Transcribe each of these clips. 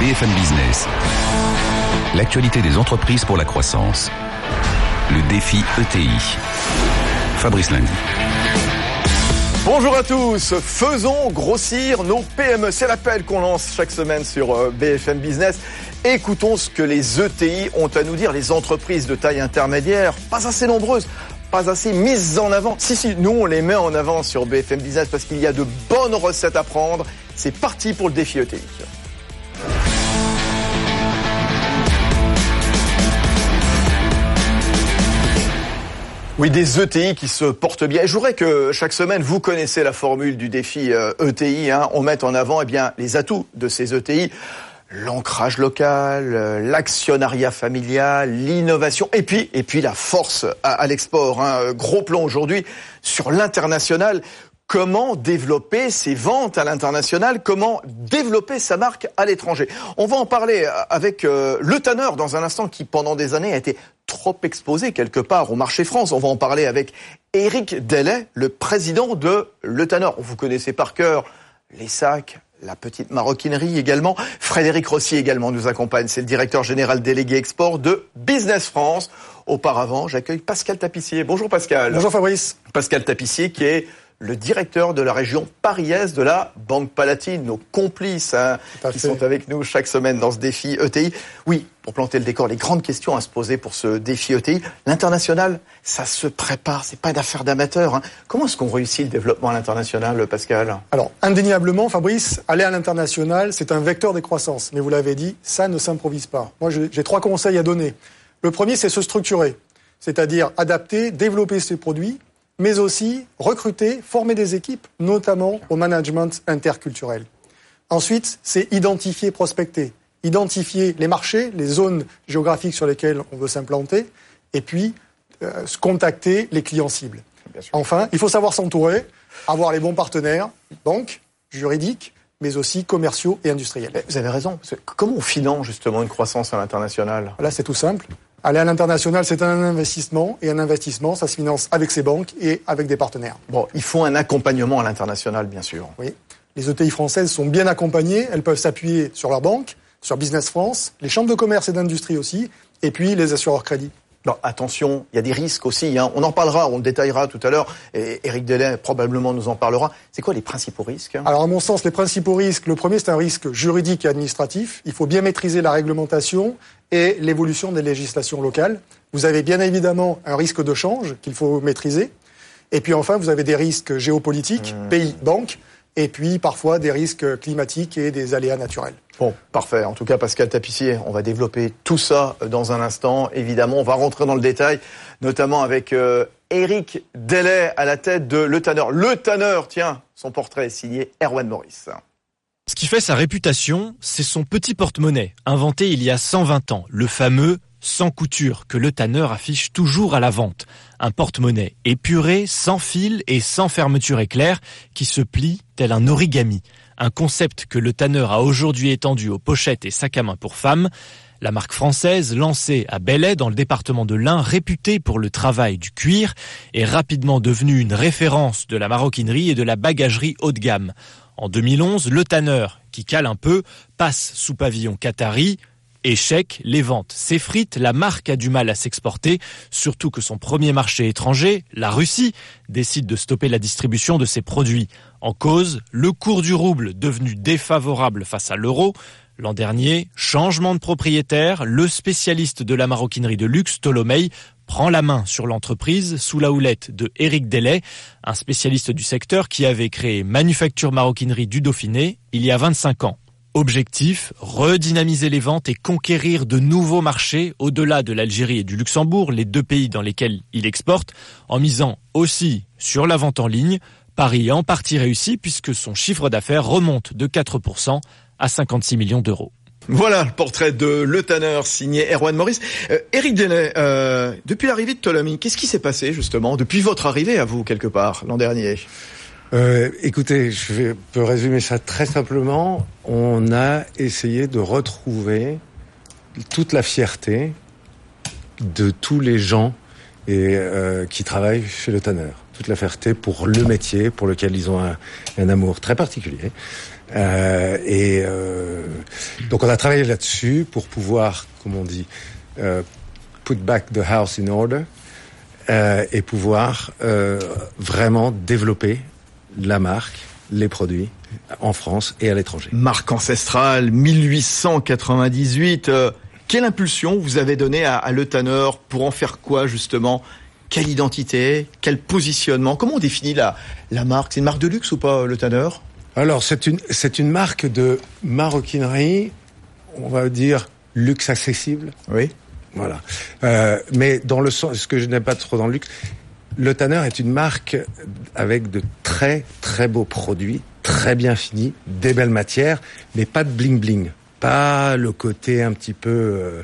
BFM Business. L'actualité des entreprises pour la croissance. Le défi ETI. Fabrice Lundi. Bonjour à tous, faisons grossir nos PME. C'est l'appel qu'on lance chaque semaine sur euh, BFM Business. Écoutons ce que les ETI ont à nous dire, les entreprises de taille intermédiaire, pas assez nombreuses, pas assez mises en avant. Si, si, nous on les met en avant sur BFM Business parce qu'il y a de bonnes recettes à prendre. C'est parti pour le défi ETI. Oui, des ETI qui se portent bien. Et je voudrais que chaque semaine, vous connaissez la formule du défi ETI. Hein. On met en avant eh bien, les atouts de ces ETI. L'ancrage local, euh, l'actionnariat familial, l'innovation, et puis et puis la force à, l'export. Hein. Gros plan aujourd'hui sur l'international comment développer ses ventes à l'international, comment développer sa marque à l'étranger? On va en parler avec euh, le tanneur dans un instant qui pendant des années a été trop exposé quelque part au marché France. On va en parler avec Éric Delay, le président de Le Tanner. Vous connaissez par cœur les sacs, la petite maroquinerie également. Frédéric Rossi également nous accompagne. C'est le directeur général délégué export de Business France. Auparavant, j'accueille Pascal Tapissier. Bonjour Pascal. Bonjour Fabrice. Pascal Tapissier qui est le directeur de la région pariaise de la Banque Palatine, nos complices hein, qui sont avec nous chaque semaine dans ce défi ETI. Oui, pour planter le décor, les grandes questions à se poser pour ce défi ETI. L'international, ça se prépare, c'est pas une affaire d'amateur. Hein. Comment est-ce qu'on réussit le développement à l'international, Pascal? Alors, indéniablement, Fabrice, aller à l'international, c'est un vecteur des croissances. Mais vous l'avez dit, ça ne s'improvise pas. Moi, j'ai trois conseils à donner. Le premier, c'est se structurer, c'est-à-dire adapter, développer ses produits mais aussi recruter, former des équipes, notamment au management interculturel. Ensuite, c'est identifier, prospecter, identifier les marchés, les zones géographiques sur lesquelles on veut s'implanter, et puis euh, contacter les clients cibles. Enfin, il faut savoir s'entourer, avoir les bons partenaires, banques, juridiques, mais aussi commerciaux et industriels. Vous avez raison. Comment on finance justement une croissance à l'international? Là, c'est tout simple. Aller à l'international, c'est un investissement, et un investissement, ça se finance avec ses banques et avec des partenaires. Bon, il faut un accompagnement à l'international, bien sûr. Oui. Les ETI françaises sont bien accompagnées, elles peuvent s'appuyer sur leurs banques, sur Business France, les chambres de commerce et d'industrie aussi, et puis les assureurs crédits. Non, attention, il y a des risques aussi. Hein. On en parlera, on le détaillera tout à l'heure. Et Eric Delay probablement nous en parlera. C'est quoi les principaux risques Alors, à mon sens, les principaux risques, le premier, c'est un risque juridique et administratif. Il faut bien maîtriser la réglementation et l'évolution des législations locales. Vous avez bien évidemment un risque de change qu'il faut maîtriser. Et puis enfin, vous avez des risques géopolitiques, mmh. pays, banques, et puis parfois des risques climatiques et des aléas naturels. Bon, parfait. En tout cas, Pascal Tapissier, on va développer tout ça dans un instant. Évidemment, on va rentrer dans le détail, notamment avec euh, Eric Delay à la tête de Le Tanner. Le Tanner, tiens, son portrait est signé Erwan Morris. Ce qui fait sa réputation, c'est son petit porte-monnaie, inventé il y a 120 ans, le fameux sans couture que le tanneur affiche toujours à la vente. Un porte-monnaie épuré, sans fil et sans fermeture éclair, qui se plie tel un origami. Un concept que le tanneur a aujourd'hui étendu aux pochettes et sacs à main pour femmes. La marque française, lancée à Belley dans le département de l'Ain, réputée pour le travail du cuir, est rapidement devenue une référence de la maroquinerie et de la bagagerie haut de gamme. En 2011, le tanneur, qui cale un peu, passe sous pavillon qatari. Échec, les ventes s'effritent, la marque a du mal à s'exporter, surtout que son premier marché étranger, la Russie, décide de stopper la distribution de ses produits. En cause, le cours du rouble devenu défavorable face à l'euro. L'an dernier, changement de propriétaire, le spécialiste de la maroquinerie de luxe, Tolomei, prend la main sur l'entreprise sous la houlette de Éric Delay, un spécialiste du secteur qui avait créé Manufacture Maroquinerie du Dauphiné il y a 25 ans. Objectif, redynamiser les ventes et conquérir de nouveaux marchés au-delà de l'Algérie et du Luxembourg, les deux pays dans lesquels il exporte, en misant aussi sur la vente en ligne. Paris est en partie réussi puisque son chiffre d'affaires remonte de 4% à 56 millions d'euros. Voilà le portrait de Le Tanner signé Erwan Maurice. Euh, Eric Delay, euh, depuis l'arrivée de Ptolemy, qu'est-ce qui s'est passé justement depuis votre arrivée à vous quelque part l'an dernier? Euh, Écoutez, je peux résumer ça très simplement. On a essayé de retrouver toute la fierté de tous les gens et euh, qui travaillent chez Le Tanner. Toute la fierté pour le métier pour lequel ils ont un, un amour très particulier. Euh, et euh, Donc on a travaillé là-dessus pour pouvoir, comme on dit, euh, put back the house in order euh, et pouvoir vraiment développer la marque, les produits en France et à l'étranger. Marque ancestrale, 1898. Euh, quelle impulsion vous avez donnée à, à Le Tanner pour en faire quoi justement? Quelle identité Quel positionnement? Comment on définit la, la marque? C'est une marque de luxe ou pas, Le Tanner? Alors c'est une, c'est une marque de maroquinerie, on va dire luxe accessible. Oui. Voilà. Euh, mais dans le sens, ce que je n'aime pas trop dans le luxe, le Tanner est une marque avec de très très beaux produits, très bien finis, des belles matières, mais pas de bling bling, pas le côté un petit peu euh,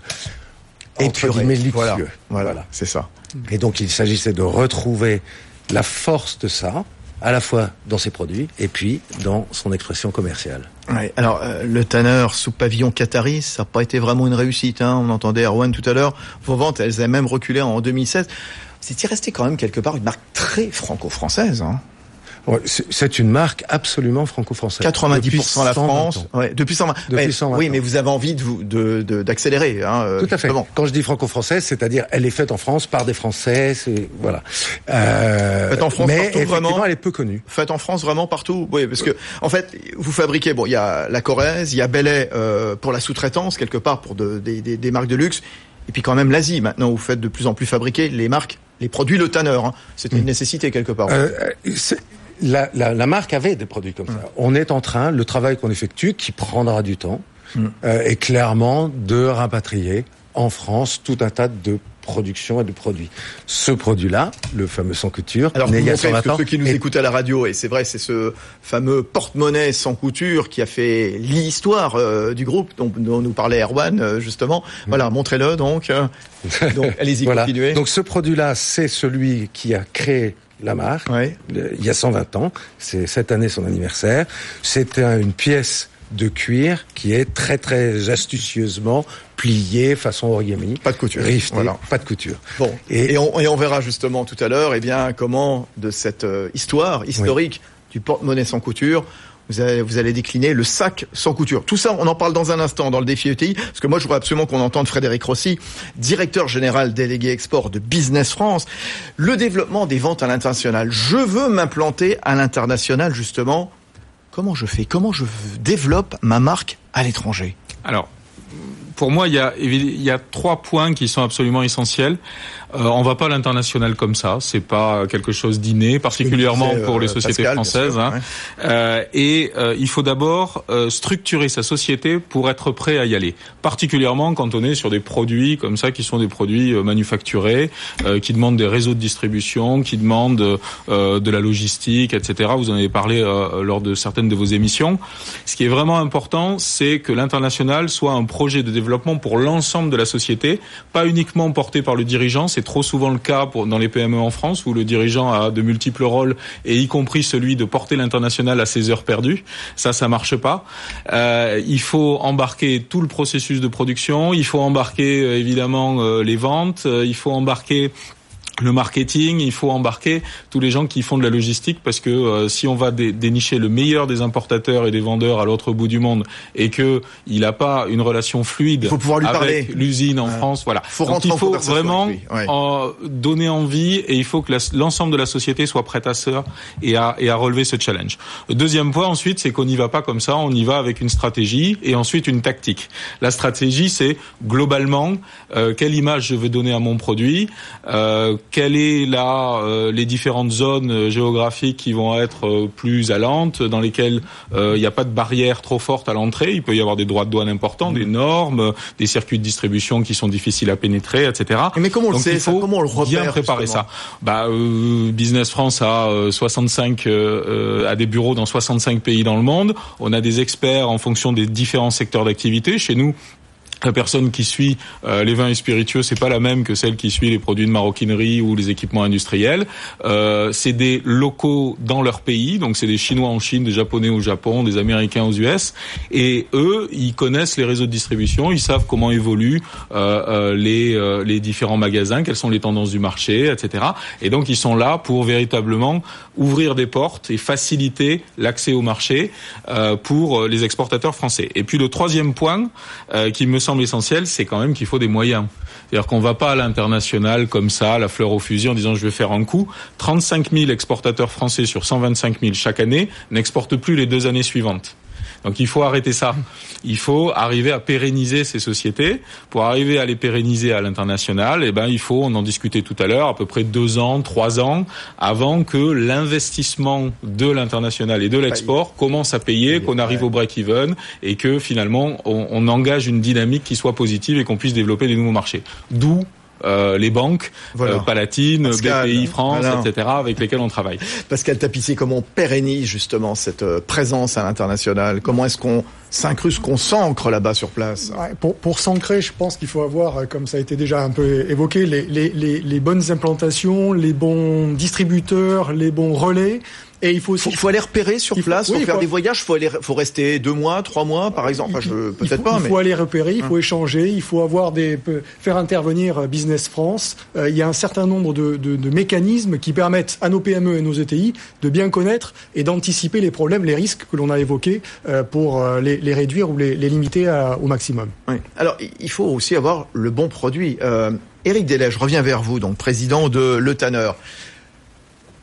Épuré. luxueux. Voilà, voilà, c'est ça. Et donc il s'agissait de retrouver la force de ça, à la fois dans ses produits et puis dans son expression commerciale. Alors, euh, le Tanner sous pavillon qatari, ça n'a pas été vraiment une réussite. Hein. On entendait Erwan tout à l'heure. Vos ventes, elles avaient même reculé en 2016. C'est resté quand même quelque part une marque très franco-française. Hein? C'est c'est une marque absolument franco-française. 90% Depuis la 120 France. Ouais, depuis 120. Depuis Ouais, 120 oui, ans. mais vous avez envie de vous de de- d'accélérer. Hein, euh, Tout à fait. Quand je dis franco-française, c'est-à-dire elle est faite en France par des Français, c'est voilà. Euh, Faite en France, mais partout, vraiment elle est peu connue. Faites en France vraiment partout. Oui, parce que en fait, vous fabriquez. Bon, il y a la Corrèze, il y a Belay euh, pour la sous-traitance quelque part pour de- des, des- des marques de luxe, et puis quand même l'Asie. Maintenant, vous faites de plus en plus fabriquer les marques, les produits Le Tanner. Hein. C'était une nécessité quelque part. Euh, c'est- la, la, la marque avait des produits comme ça. On est en train, le travail qu'on effectue, qui prendra du temps, euh, est clairement de rapatrier en France tout un tas de productions et de produits. Ce produit-là, le fameux sans couture, Alors, né il y a montrez, 120 parce que ans, ceux qui nous écoutent à la radio, et c'est vrai, c'est ce fameux porte-monnaie sans couture qui a fait l'histoire euh, du groupe dont, dont nous parlait Erwan, euh, justement. Voilà, montrez-le donc. euh. donc, allez-y, voilà. continuez. Donc ce produit-là, c'est celui qui a créé la marque. Il y a 120 ans. C'est cette année son anniversaire. C'est un- une pièce de cuir qui est très très astucieusement pliée façon origami. Pas de couture. Voilà. pas de couture. Bon, Et- et, on, et on verra justement tout à l'heure, eh bien, comment de cette euh, histoire historique du porte-monnaie sans couture, vous allez, vous allez décliner le sac sans couture. Tout ça, on en parle dans un instant dans le défi ETI, parce que moi, je voudrais absolument qu'on entende Frédéric Rossi, directeur général délégué export de Business France, le développement des ventes à l'international. Je veux m'implanter à l'international, justement. Comment je fais? Comment je développe ma marque à l'étranger? Alors, pour moi, il y, a, il y a trois points qui sont absolument essentiels. Euh, on va pas à l'international comme ça. C'est pas quelque chose d'inné, particulièrement disait, pour les euh, sociétés Pascal, françaises. sûr, hein. ouais. Euh, et euh, il faut d'abord structurer sa société pour être prêt à y aller. Particulièrement quand on est sur des produits comme ça qui sont des produits manufacturés, qui demandent des réseaux de distribution, qui demandent de la logistique, etc. Vous en avez parlé lors de certaines de vos émissions. Ce qui est vraiment important, c'est que l'international soit un projet de développement pour l'ensemble de la société, pas uniquement porté par le dirigeant. C'est trop souvent le cas dans les PME en France où le dirigeant a de multiples rôles et y compris celui de porter l'international à ses heures perdues. Ça, ça marche pas. Euh, il faut embarquer tout le processus de production. Il faut embarquer euh, évidemment euh, les ventes. Il faut embarquer le marketing, il faut embarquer tous les gens qui font de la logistique parce que euh, si on va dé- dénicher le meilleur des importateurs et des vendeurs à l'autre bout du monde et que il n'a pas une relation fluide faut pouvoir lui avec l'usine en. France, voilà. Faut Donc il faut vraiment ouais. en donner envie et il faut que l'ensemble de la société soit prête à ça et à, et à relever ce challenge. Le deuxième point ensuite, c'est qu'on n'y va pas comme ça, on y va avec une stratégie et ensuite une tactique. La stratégie, c'est globalement euh, quelle image je veux donner à mon produit, euh, quelle est là euh, les différentes zones euh, géographiques qui vont être euh, plus allantes, dans lesquelles euh, il n'y a pas de barrière trop forte à l'entrée. Il peut y avoir des droits de douane importants, des normes, des circuits de distribution qui sont difficiles à pénétrer, etc. Mais comment on le sait il ça faut Comment on le repère bien préparer ça. Bah, euh, Business France a euh, 65 euh, euh, a des bureaux dans 65 pays dans le monde. On a des experts en fonction des différents secteurs d'activité. Chez nous, la personne qui suit euh, les vins et spiritueux, c'est pas la même que celle qui suit les produits de maroquinerie ou les équipements industriels. Euh, c'est des locaux dans leur pays, donc c'est des Chinois en Chine, des Japonais au Japon, des Américains aux US, et eux, ils connaissent les réseaux de distribution, ils savent comment évoluent euh, les les différents magasins, quelles sont les tendances du marché, etc. Et donc ils sont là pour véritablement ouvrir des portes et faciliter l'accès au marché pour les exportateurs français. Et puis le troisième point qui me semble essentiel, c'est quand même qu'il faut des moyens. C'est-à-dire qu'on va pas à l'international comme ça, la fleur au fusil, en disant je vais faire un coup. 35 000 exportateurs français sur 125 000 chaque année n'exportent plus les deux années suivantes. Donc il faut arrêter ça. Il faut arriver à pérenniser ces sociétés. Pour arriver à les pérenniser à l'international, eh ben il faut, on en discutait tout à l'heure, à peu près deux ans, trois ans avant que l'investissement de l'international et de l'export commence à payer, qu'on arrive au break-even et que finalement on, on engage une dynamique qui soit positive et qu'on puisse développer des nouveaux marchés. D'où euh, les banques, euh, Palatine, BPI France, etc., avec lesquels on travaille. Pascal Tapissier, comment on pérennise justement cette euh, présence à l'international? Comment est-ce qu'on s'incruste, qu'on s'ancre là-bas sur place Pour, pour s'ancrer, je pense qu'il faut avoir, comme ça a été déjà un peu évoqué, les, les, les, les bonnes implantations, les bons distributeurs, les bons relais. Et il faut aussi. Il faut aller repérer sur place, faut faire des voyages, faut aller, faut rester deux mois, trois mois, par exemple. Enfin, je peut-être pas. Il faut aller repérer, il faut hein. échanger, il faut avoir des, faire intervenir euh, Business France. Euh, il y a un certain nombre de, de, de, mécanismes qui permettent à nos PME et nos ETI de bien connaître et d'anticiper les problèmes, les risques que l'on a évoqués euh, pour les, les, réduire ou les, les limiter à, au maximum. Oui. Alors, il faut aussi avoir le bon produit. Euh, Éric Delay, je reviens vers vous, donc président de Le Tanner.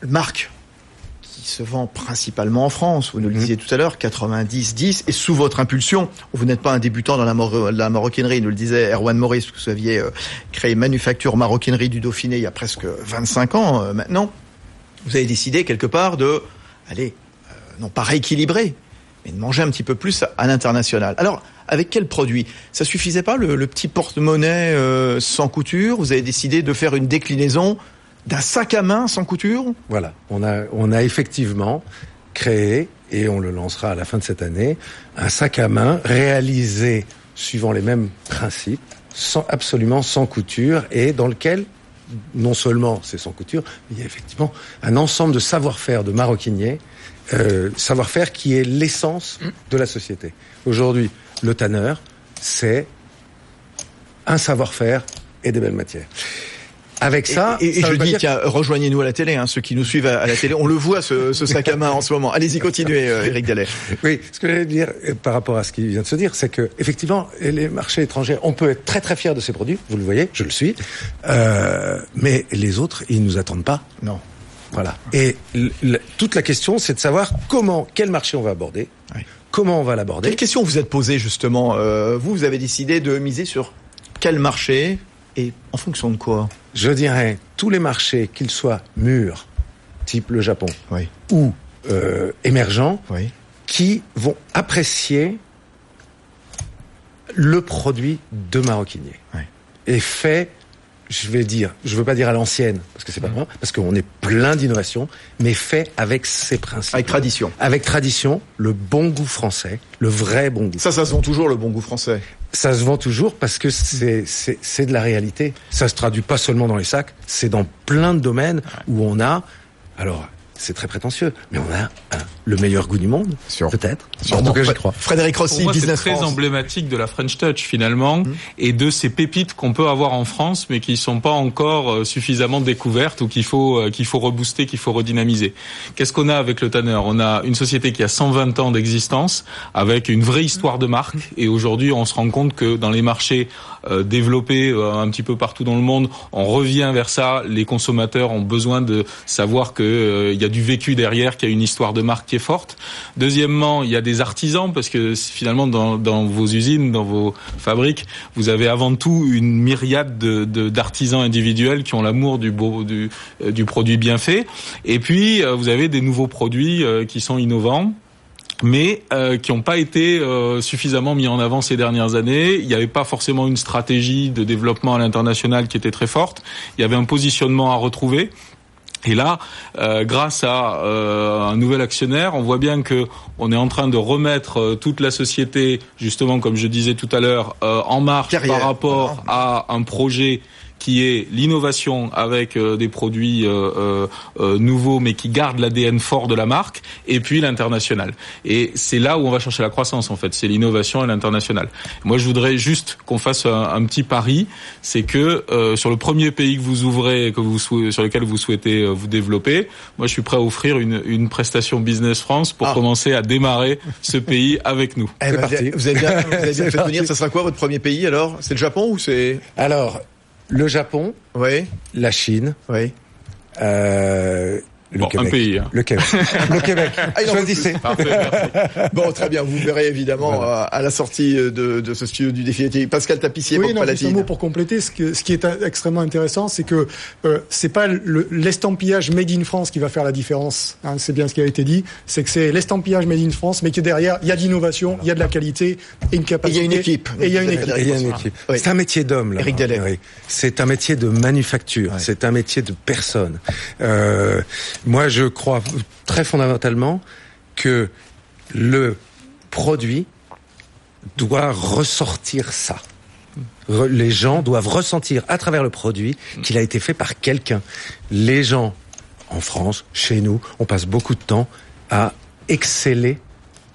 Marc, qui se vend principalement en France. Vous nous le mhm. disiez tout à l'heure, 90-10, et sous votre impulsion, vous n'êtes pas un débutant dans la, la maroquinerie, nous le disait Erwan Maurice, que vous aviez euh, créé Manufacture Maroquinerie du Dauphiné il y a presque 25 ans euh, maintenant. Vous avez décidé quelque part de, allez, euh, non pas rééquilibrer, mais de manger un petit peu plus à l'international. Alors, avec quel produit? Ça suffisait pas le, petit porte-monnaie sans couture? Vous avez décidé de faire une déclinaison d'un sac à main sans couture? Voilà, on a, on a effectivement créé, et on le lancera à la fin de cette année, un sac à main réalisé suivant les mêmes principes, sans, absolument sans couture, et dans lequel non seulement c'est sans couture, mais il y a effectivement un ensemble de savoir-faire de maroquiniers, euh, savoir-faire qui est l'essence de la société. Aujourd'hui, le tanneur, c'est un savoir-faire et des belles matières. Avec ça, et, je dis tiens, rejoignez-nous à la télé, hein, ceux qui nous suivent à, la télé, on le voit ce, ce sac à main en ce moment. Allez-y, continuez, euh, Eric Dallet. Oui, ce que j'allais dire euh, par rapport à ce qui vient de se dire, c'est que effectivement, les marchés étrangers, on peut être très très fier de ces produits. Vous le voyez, je le suis. Euh, mais les autres, ils nous attendent pas. Non. Voilà. Et toute la question, c'est de savoir comment, quel marché on va aborder, comment on va l'aborder. Quelle question vous êtes posée justement euh, Vous, vous avez décidé de miser sur quel marché et en fonction de quoi? Je dirais tous les marchés, qu'ils soient mûrs, type le Japon, ou euh, émergents, qui vont apprécier le produit de maroquinier. Et fait je vais dire, je veux pas dire à l'ancienne, parce que c'est pas vrai, parce qu'on est plein d'innovations, mais fait avec ses principes. Avec tradition. Avec tradition, le bon goût français, le vrai bon goût. Ça, ça se vend toujours, le bon goût français. Ça se vend toujours parce que c'est, de la réalité. Ça se traduit pas seulement dans les sacs, c'est dans plein de domaines où on a, alors, c'est très prétentieux, mais on a le meilleur goût du monde, peut-être. En tout cas, j'y crois. Frédéric Rossi, Business C'est très emblématique de la French Touch finalement mmh. et de ces pépites qu'on peut avoir en France, mais qui sont pas encore euh, suffisamment découvertes ou qu'il faut euh, qu'il faut rebooster, qu'il faut redynamiser. Qu'est-ce qu'on a avec le Tanner? On a une société qui a 120 ans d'existence, avec une vraie histoire de marque, et aujourd'hui, on se rend compte que dans les marchés euh, développés un petit peu partout dans le monde, on revient vers ça. Les consommateurs ont besoin de savoir que il y a du vécu derrière, qu'il y a une histoire de marque qui est forte. Deuxièmement, il y a des artisans parce que finalement dans, vos usines, dans vos fabriques, vous avez avant tout une myriade de d'artisans individuels qui ont l'amour du euh, du produit bien fait. Et puis euh, vous avez des nouveaux produits euh, qui sont innovants mais qui n'ont pas été suffisamment mis en avant ces dernières années. Il n'y avait pas forcément une stratégie de développement à l'international qui était très forte. Il y avait un positionnement à retrouver. Et là, euh, grâce à euh, un nouvel actionnaire, on voit bien que on est en train de remettre euh, toute la société, justement, comme je disais tout à l'heure, en marche par rapport à un projet qui est l'innovation avec euh, des produits euh, euh, nouveaux mais qui gardent l'ADN fort de la marque, et puis l'international. Et c'est là où on va chercher la croissance en fait, c'est l'innovation et l'international. Moi, je voudrais juste qu'on fasse un, petit pari, c'est que sur le premier pays que vous ouvrez, que vous sur lequel vous souhaitez vous développer, moi, je suis prêt à offrir une, une prestation Business France pour ah. commencer à démarrer ce pays avec nous. Eh ben, vous avez bien, vous avez bien fait venir. Ça sera quoi votre premier pays alors? C'est le Japon ou c'est Alors, le Japon, oui. la Chine, oui. Euh, le bon, Québec. un pays. Hein. Le Québec. le Québec. Ah, Choisissez. bon, très bien. Vous verrez évidemment euh, à la sortie de, de ce studio du défi. Pascal Tapissier, oui, non, un mot pour compléter. Ce, que, ce qui est extrêmement intéressant, c'est que euh, c'est pas l'estampillage made in France qui va faire la différence. Hein, c'est bien ce qui a été dit. C'est que c'est l'estampillage made in France, mais que derrière, il y a de l'innovation, il y a de la qualité et une capacité. Il y a une équipe. Et il y a une équipe. C'est un métier d'homme, là. Eric Oui. C'est un métier de manufacture. C'est un métier de personne. Euh, moi, je crois très fondamentalement que le produit doit ressortir ça. Les gens doivent ressentir à travers le produit qu'il a été fait par quelqu'un. Les gens, en France, chez nous, on passe beaucoup de temps à exceller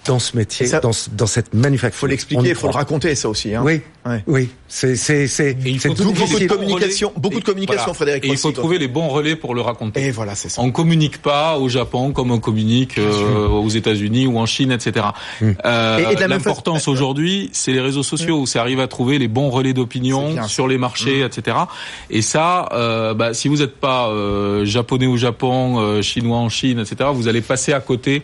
dans ce métier, dans, dans, cette manufacture. Faut l'expliquer, il faut le raconter ça aussi. Hein. Oui, oui, c'est c'est c'est beaucoup de communication, beaucoup de communication, Frédéric. Et il faut trouver les bons relais pour le raconter. Et voilà, c'est ça. On communique pas au Japon comme on communique euh, aux États-Unis ou en Chine, etc. Hum. Euh, L'importance aujourd'hui, c'est les réseaux sociaux où ça arrive à trouver les bons relais d'opinion sur les marchés, hum. etc. Et ça, euh, bah, si vous n'êtes pas euh, japonais au Japon, euh, chinois en Chine, etc., vous allez passer à côté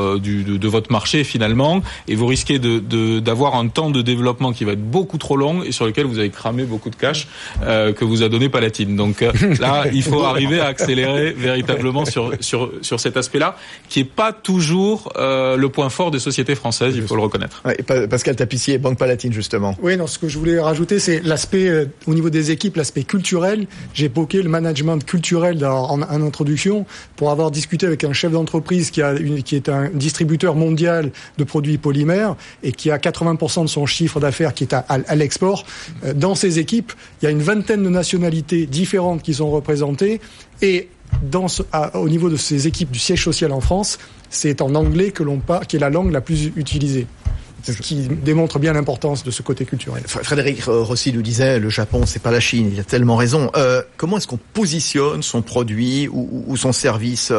euh, de, du, de, de votre marché finalement, et vous risquez de d'avoir un temps de développement qui va être beaucoup trop long et sur lequel vous avez cramé beaucoup de cash euh, que vous a donné Palatine. Donc euh, là, il faut arriver à accélérer véritablement sur sur sur cet aspect-là, qui est pas toujours euh, le point fort des sociétés françaises. Il faut le reconnaître. Ouais, Pascal Tapissier, Banque Palatine justement. Oui, non, ce que je voulais rajouter, c'est l'aspect euh, au niveau des équipes, l'aspect culturel. J'ai évoqué le management culturel en, en, introduction pour avoir discuté avec un chef d'entreprise qui a une, qui est un distributeur mondial de produits polymères et qui a 80% de son chiffre d'affaires qui est à, l'export. Euh, dans ces équipes, il y a une vingtaine de nationalités différentes qui sont représentées et dans au niveau de ces équipes du siège social en France, c'est en anglais que l'on qui est la langue la plus utilisée. Ce qui démontre bien l'importance de ce côté culturel. Frédéric Rossi nous disait, le Japon, c'est pas la Chine. Il a tellement raison. Euh, comment est-ce qu'on positionne son produit ou, son service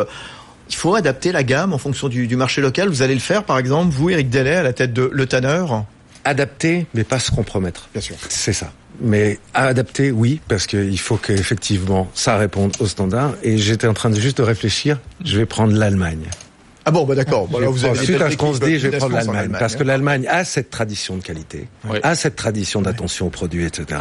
il faut adapter la gamme en fonction du, du, marché local. Vous allez le faire, par exemple, vous, Eric Delay, à la tête de Le Tanner adapter, mais pas se compromettre. Bien sûr. C'est ça. Mais adapter, oui, parce qu'il faut qu'effectivement ça réponde aux standards. Et j'étais en train de juste de réfléchir, je vais prendre l'Allemagne. Ah bon, bah d'accord. Bon, vous avez suite à ce qu'on se dit, je vais prendre l'Allemagne. Parce que l'Allemagne a cette tradition de qualité, a cette tradition d'attention aux produits, etc.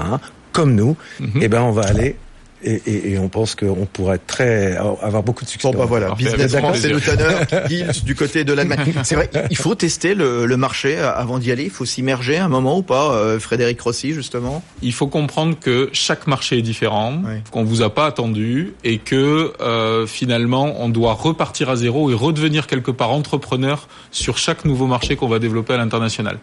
Comme nous, mhm. eh ben, on va aller et, et, et, on pense qu'on pourrait être très, avoir beaucoup de succès. Bon, bah voilà, Business France, c'est le tanner du côté de l'Allemagne. C'est vrai, il faut tester le, le marché avant d'y aller. Il faut s'immerger un moment ou pas, euh, Frédéric Rossi, justement? Il faut comprendre que chaque marché est différent, qu'on vous a pas attendu et que euh, finalement, on doit repartir à zéro et redevenir quelque part entrepreneur sur chaque nouveau marché qu'on va développer à l'international.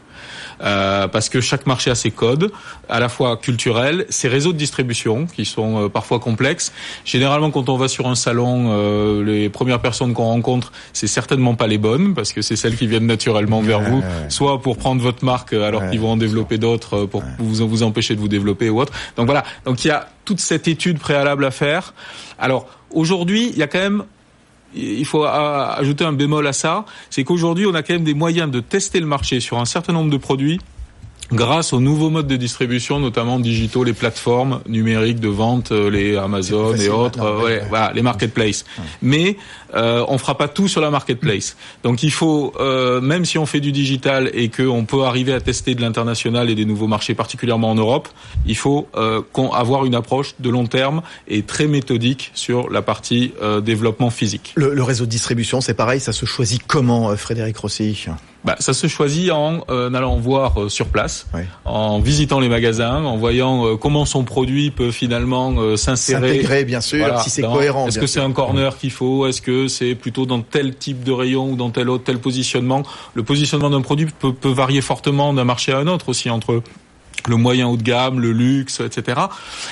Euh, parce que chaque marché a ses codes, à la fois culturels, ses réseaux de distribution qui sont euh, parfois complexes. Généralement, quand on va sur un salon, euh, les premières personnes qu'on rencontre, c'est certainement pas les bonnes parce que c'est celles qui viennent naturellement vers vous, soit pour prendre votre marque alors qu'ils vont en développer d'autres pour vous vous empêcher de vous développer ou autre. Donc voilà. Donc il y a toute cette étude préalable à faire. Alors aujourd'hui, il y a quand même il faut ajouter un bémol à ça, c'est qu'aujourd'hui, on a quand même des moyens de tester le marché sur un certain nombre de produits grâce aux nouveaux modes de distribution, notamment digitaux, les plateformes numériques de vente, euh, les Amazon et autres, euh, voilà, les marketplaces. Mais euh, on fera pas tout sur la marketplace. Donc il faut, euh, même si on fait du digital et qu'on peut arriver à tester de l'international et des nouveaux marchés, particulièrement en Europe, il faut euh, avoir une approche de long terme et très méthodique sur la partie développement physique. Le, le réseau de distribution, c'est pareil, ça se choisit comment, Frédéric Rossi? Bah, ça se choisit en euh, allant voir euh, sur place, en visitant les magasins, en voyant euh, comment son produit peut finalement s'insérer. S'intégrer, bien sûr, si c'est cohérent. Est-ce que c'est un corner qu'il faut? Est-ce que c'est plutôt dans tel type de rayon ou dans tel autre tel positionnement? Le positionnement d'un produit peut, peut varier fortement d'un marché à un autre aussi entre le moyen haut de gamme, le luxe, etc.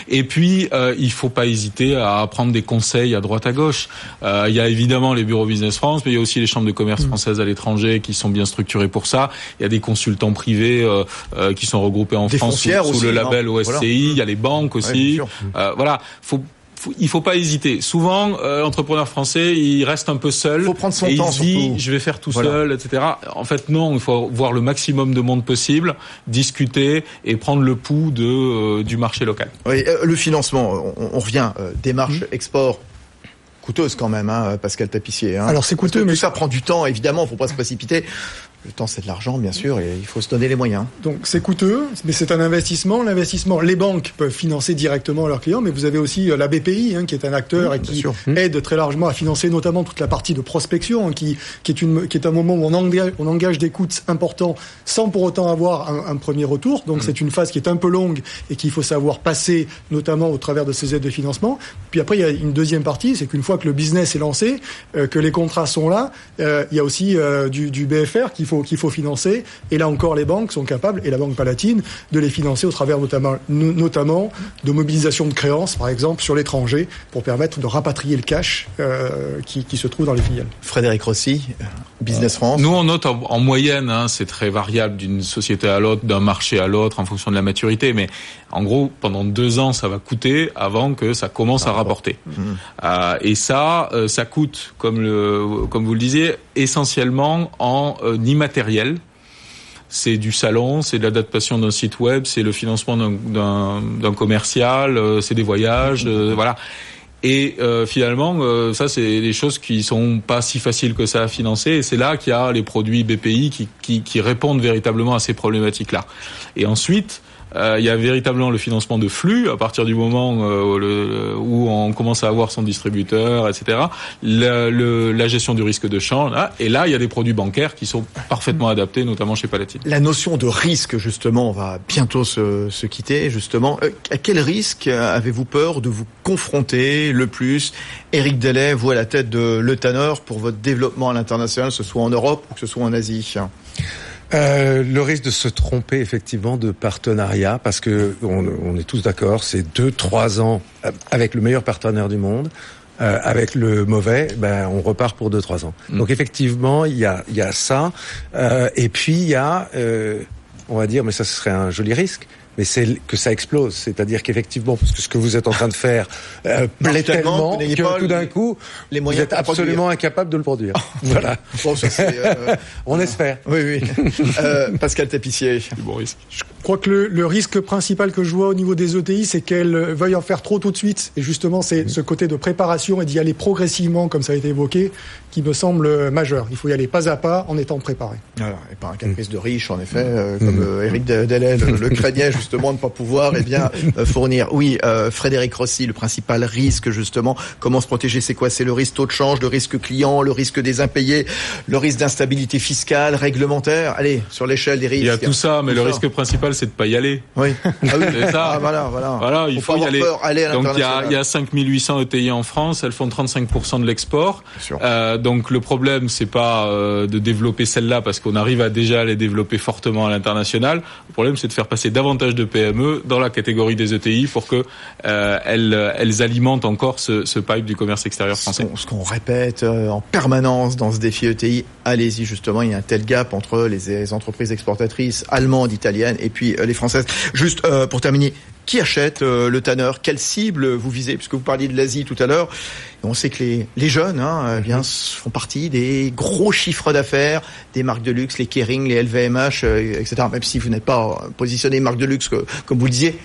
Et puis, euh, il faut pas hésiter à prendre des conseils à droite à gauche. Euh, il y a évidemment les bureaux Business France, mais il y a aussi les chambres de commerce mm. françaises à l'étranger qui sont bien structurées pour ça. Il y a des consultants privés euh, euh qui sont regroupés en France sous, le label OSCI. Il y a les banques aussi. Euh, voilà, faut il faut pas hésiter. Souvent, euh, l'entrepreneur français, il reste un peu seul. Il faut prendre son et temps. Il se dit, je vais faire tout seul, etc. En fait, non. Il faut voir le maximum de monde possible, discuter et prendre le pouls de euh, du marché local. Oui, euh, le financement. On, revient. démarche, mmh. export, coûteuse quand même, hein, Pascal Tapissier. Hein. Alors c'est coûteux, mais ça prend du temps. Évidemment, faut pas se précipiter. Le temps, c'est de l'argent, bien sûr, et il faut se donner les moyens. Donc, c'est coûteux, mais c'est un investissement. L'investissement, les banques peuvent financer directement leurs clients, mais vous avez aussi euh, la BPI, hein, qui est un acteur et qui mmh. aide très largement à financer notamment toute la partie de prospection, hein, qui, qui, est une, qui est un moment où on engage, on engage des coûts importants sans pour autant avoir un, premier retour. Donc, mmh. c'est une phase qui est un peu longue et qu'il faut savoir passer, notamment au travers de ces aides de financement. Puis après, il y a une deuxième partie, c'est qu'une fois que le business est lancé, euh, que les contrats sont là, euh, il y a aussi du, du BFR qu'il faut qu'il faut financer. Et là encore, les banques sont capables, et la Banque Palatine, de les financer au travers notamment, notamment de mobilisation de créances, par exemple, sur l'étranger, pour permettre de rapatrier le cash euh, qui, qui, se trouve dans les filiales. Frédéric Rossi, Business France. Nous, on note en, moyenne, hein, c'est très variable d'une société à l'autre, d'un marché à l'autre, en fonction de la maturité, mais en gros, pendant deux ans, ça va coûter avant que ça commence à ah, rapporter. Mmh. Euh, et ça, euh, ça coûte, comme, le, comme vous le disiez, essentiellement en euh, immatériel. C'est du salon, c'est de l'adaptation d'un site web, c'est le financement d'un commercial, euh, c'est des voyages, euh, voilà. Et finalement, euh, ça c'est des choses qui sont pas si faciles que ça à financer. Et c'est là qu'il y a les produits BPI qui, qui, qui répondent véritablement à ces problématiques-là. Et ensuite, il y a véritablement le financement de flux à partir du moment euh, où on commence à avoir son distributeur, etc. La, gestion du risque de change. Et là, il y a des produits bancaires qui sont parfaitement adaptés, notamment chez Palatine. La notion de risque, justement, va bientôt se, quitter. Justement, euh, à quel risque avez-vous peur de vous confronter le plus? Éric Delay, vous à la tête de Le Tanner pour votre développement à l'international, que ce soit en Europe ou que ce soit en Asie euh, le risque de se tromper effectivement de partenariat, parce que on, on est tous d'accord, c'est deux, trois ans avec le meilleur partenaire du monde. Euh, avec le mauvais, ben on repart pour deux trois ans. Mm. Donc effectivement, il y a, il y a ça, euh, et puis il y a, euh, on va dire, mais ça ce serait un joli risque, mais c'est que ça explose. C'est-à-dire qu'effectivement, parce que ce que vous êtes en train de faire euh, plaît tellement que tout d'un coup, les vous êtes absolument incapable de le produire. voilà. Euh, On espère. Oui, oui. euh, Pascal Tapissier. Bon risque. Je crois que le, le, risque principal que je vois au niveau des ETI, c'est qu'elles veuillent en faire trop tout de suite. Et justement, c'est ce côté de préparation et d'y aller progressivement, comme ça a été évoqué, qui me semble majeur. Il faut y aller pas à pas en étant préparé. Alors, et pas un caprice de riche, en effet, euh, comme mmh. Eric Delay le, le craignait justement de ne pas pouvoir eh bien euh, fournir. Oui, euh, Frédéric Rossi, le principal risque justement, comment se protéger, c'est quoi? C'est le risque taux de change, le risque client, le risque des impayés, le risque d'instabilité fiscale, réglementaire. Allez, sur l'échelle des risques. Il y a tout ça, mais le risque principal, c'est de pas y aller. Oui. Ah oui. c'est ça. Ah, voilà, voilà. Voilà, il faut, y aller. aller donc il y a, il y a 5800 ETI en France, elles font 35% de l'export. Donc le problème, c'est pas euh, de développer celle-là parce qu'on arrive à déjà les développer fortement à l'international. Le problème, c'est de faire passer davantage de PME dans la catégorie des ETI pour que euh, elles, elles, alimentent encore ce, ce, pipe du commerce extérieur français. Ce qu'on répète euh, en permanence dans ce défi ETI, allez-y justement, il y a un tel gap entre les, entreprises exportatrices allemandes, italiennes et puis les françaises. Juste euh, pour terminer, qui achète euh, le tanner Quelle cible vous visez? Puisque vous parliez de l'Asie tout à l'heure, on sait que les, les jeunes hein, eh bien, font partie des gros chiffres d'affaires des marques de luxe, les Kering, les LVMH, euh, etc. Même si vous n'êtes pas positionné marque de luxe, comme vous le disiez.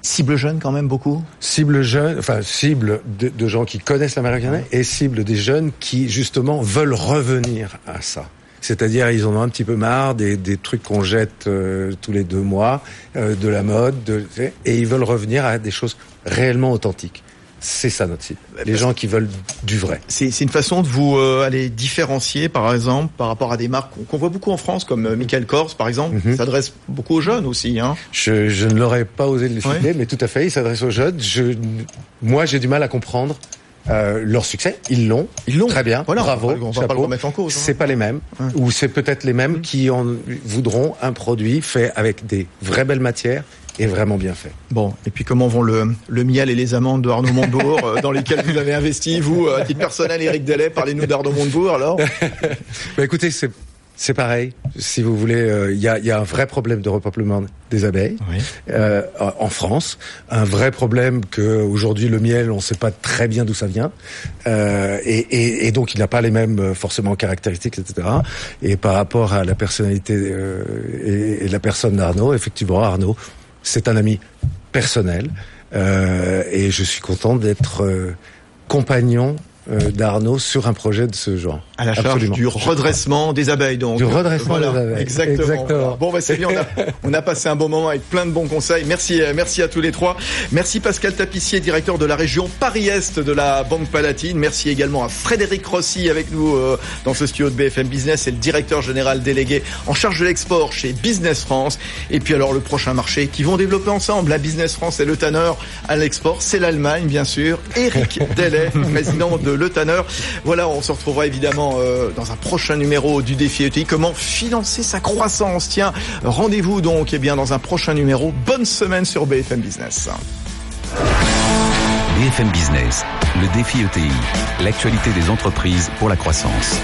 Cible jeune quand même beaucoup? Cible jeune, enfin cible de, de gens qui connaissent l'américain et cible des jeunes qui justement veulent revenir à ça. C'est-à-dire, ils en ont un petit peu marre des, des trucs qu'on jette euh, tous les deux mois, euh, de la mode, de, et ils veulent revenir à des choses réellement authentiques. c'est ça notre cible. Les gens qui veulent du vrai. C'est une façon de vous euh, aller différencier, par exemple, par rapport à des marques qu'on voit beaucoup en France, comme Michael Kors, par exemple, mm s'adresse beaucoup aux jeunes aussi. Hein. Je, je, ne l'aurais pas osé le citer, mais tout à fait, il s'adresse aux jeunes. Je, moi, j'ai du mal à comprendre euh, leur succès, ils l'ont. Ils l'ont. Très bien. Voilà, Bravo. On va pas le remettre en cause. Hein. C'est pas les mêmes. Ou c'est peut-être les mêmes mm. qui en voudront un produit fait avec des vraies belles matières est vraiment bien fait. Bon, et puis comment vont le, le miel et les amandes de Arnaud Montebourg, euh, dans lesquels vous avez investi, vous, à titre personnel, Eric Delay, parlez-nous d'Arnaud Montebourg alors bah, Écoutez, c'est c'est pareil. Si vous voulez, euh, il y, a, y, a, un vrai problème de repeuplement des abeilles euh, en France. Un vrai problème que aujourd'hui le miel, on ne sait pas très bien d'où ça vient, euh, et, et, et, donc il n'a pas les mêmes euh, forcément caractéristiques, etc. Et par rapport à la personnalité euh, et, et, la personne d'Arnaud, effectivement, Arnaud c'est un ami personnel euh, et je suis content d'être euh, compagnon euh, d'Arnaud sur un projet de ce genre. À la charge du redressement des abeilles, donc. Du redressement des abeilles. Exactement. Bon, bah, c'est bien. On a, on a, passé un bon moment avec plein de bons conseils. Merci, euh, merci à tous les trois. Merci Pascal Tapissier, directeur de la région Paris-Est de la Banque Palatine. Merci également à Frédéric Rossi avec nous euh, dans ce studio de BFM Business et le directeur général délégué en charge de l'export chez Business France. Et puis alors le prochain marché qui vont développer ensemble la Business France et le Tanner à l'export, c'est l'Allemagne bien sûr. Eric Delay, président de le Tanner. Voilà, on se retrouvera évidemment euh, dans un prochain numéro du défi ETI. Comment financer sa croissance? Tiens, rendez-vous donc eh bien dans un prochain numéro. Bonne semaine sur BFM Business. BFM Business, le défi ETI, l'actualité des entreprises pour la croissance.